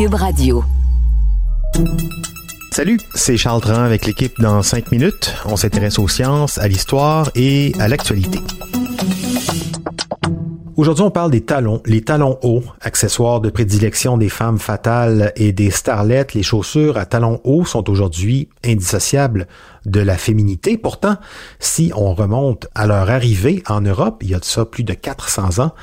Cube Radio. Salut, c'est Charles Dran avec l'équipe dans 5 minutes. On s'intéresse aux sciences, à l'histoire et à l'actualité. Aujourd'hui, on parle des talons, les talons hauts, accessoires de prédilection des femmes fatales et des starlettes. Les chaussures à talons hauts sont aujourd'hui indissociables de la féminité. Pourtant, si on remonte à leur arrivée en Europe, il y a de ça plus de 400 ans,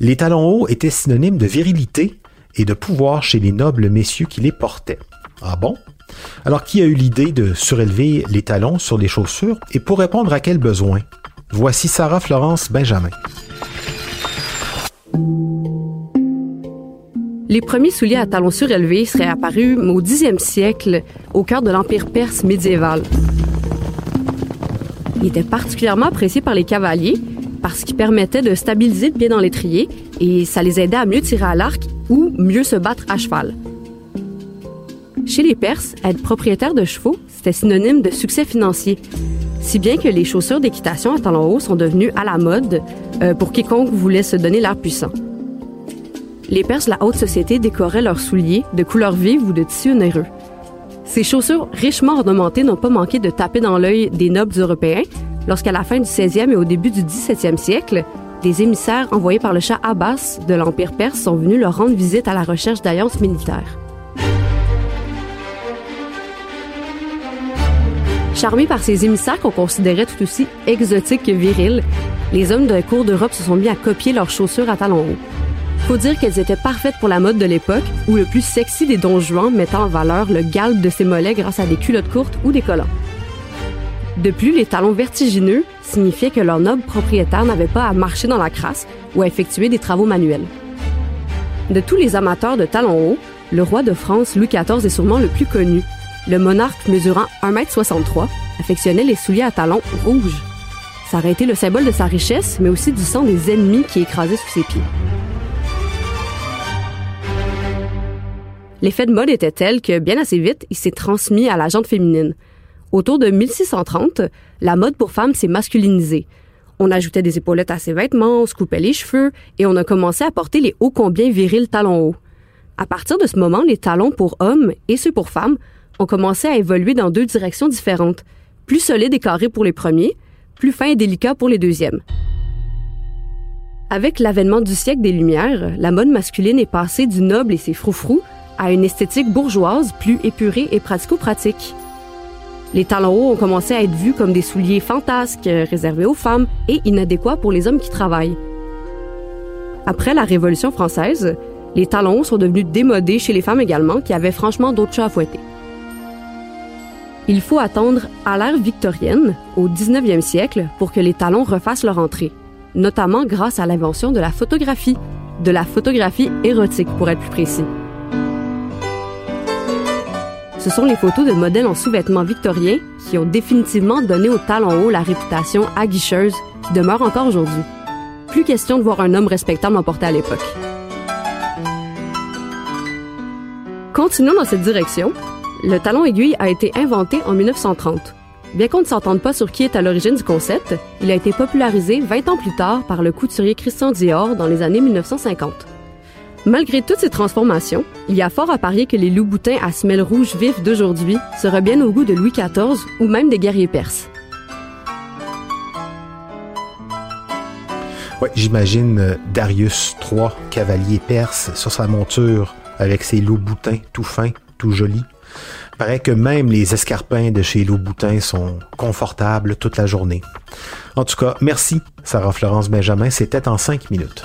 les talons hauts étaient synonymes de virilité et de pouvoir chez les nobles messieurs qui les portaient. Ah bon? Alors, qui a eu l'idée de surélever les talons sur les chaussures et pour répondre à quel besoin? Voici Sarah Florence Benjamin. Les premiers souliers à talons surélevés seraient apparus au 10e siècle, au cœur de l'Empire perse médiéval. Ils étaient particulièrement appréciés par les cavaliers parce qu'ils permettaient de stabiliser le pied dans l'étrier et ça les aidait à mieux tirer à l'arc ou mieux se battre à cheval. Chez les Perses, être propriétaire de chevaux, c'était synonyme de succès financier, si bien que les chaussures d'équitation à talons hauts sont devenues à la mode euh, pour quiconque voulait se donner l'air puissant. Les Perses de la haute société décoraient leurs souliers de couleurs vives ou de tissu onéreux. Ces chaussures richement ornementées n'ont pas manqué de taper dans l'œil des nobles européens lorsqu'à la fin du 16e et au début du 17e siècle, des émissaires envoyés par le Shah Abbas de l'Empire perse sont venus leur rendre visite à la recherche d'alliances militaires. Charmés par ces émissaires qu'on considérait tout aussi exotiques que virils, les hommes de la cour d'Europe se sont mis à copier leurs chaussures à talons hauts. Faut dire qu'elles étaient parfaites pour la mode de l'époque, où le plus sexy des dons juan mettant en valeur le galbe de ses mollets grâce à des culottes courtes ou des collants. De plus, les talons vertigineux signifiaient que leur noble propriétaire n'avait pas à marcher dans la crasse ou à effectuer des travaux manuels. De tous les amateurs de talons hauts, le roi de France Louis XIV est sûrement le plus connu. Le monarque mesurant 1m63 affectionnait les souliers à talons rouges. Ça aurait été le symbole de sa richesse, mais aussi du sang des ennemis qui écrasaient sous ses pieds. L'effet de mode était tel que, bien assez vite, il s'est transmis à la jante féminine. Autour de 1630, la mode pour femmes s'est masculinisée. On ajoutait des épaulettes à ses vêtements, on se coupait les cheveux et on a commencé à porter les hauts combien virils talons hauts. À partir de ce moment, les talons pour hommes et ceux pour femmes ont commencé à évoluer dans deux directions différentes, plus solides et carrés pour les premiers, plus fins et délicats pour les deuxièmes. Avec l'avènement du siècle des Lumières, la mode masculine est passée du noble et ses froufrous à une esthétique bourgeoise plus épurée et pratico-pratique. Les talons hauts ont commencé à être vus comme des souliers fantasques réservés aux femmes et inadéquats pour les hommes qui travaillent. Après la Révolution française, les talons hauts sont devenus démodés chez les femmes également qui avaient franchement d'autres chats à fouetter. Il faut attendre à l'ère victorienne, au 19e siècle, pour que les talons refassent leur entrée, notamment grâce à l'invention de la photographie, de la photographie érotique pour être plus précis. Ce sont les photos de modèles en sous-vêtements victoriens qui ont définitivement donné aux talons hauts la réputation aguicheuse qui demeure encore aujourd'hui. Plus question de voir un homme respectable en porter à l'époque. Continuons dans cette direction. Le talon aiguille a été inventé en 1930. Bien qu'on ne s'entende pas sur qui est à l'origine du concept, il a été popularisé 20 ans plus tard par le couturier Christian Dior dans les années 1950. Malgré toutes ces transformations, il y a fort à parier que les loups-boutins à semelles rouges vifs d'aujourd'hui seraient bien au goût de Louis XIV ou même des guerriers perses. Ouais, j'imagine euh, Darius III, cavalier perse, sur sa monture, avec ses loups-boutins tout fins, tout jolis. Paraît que même les escarpins de chez Loup-Boutin sont confortables toute la journée. En tout cas, merci, Sarah Florence Benjamin. C'était en cinq minutes.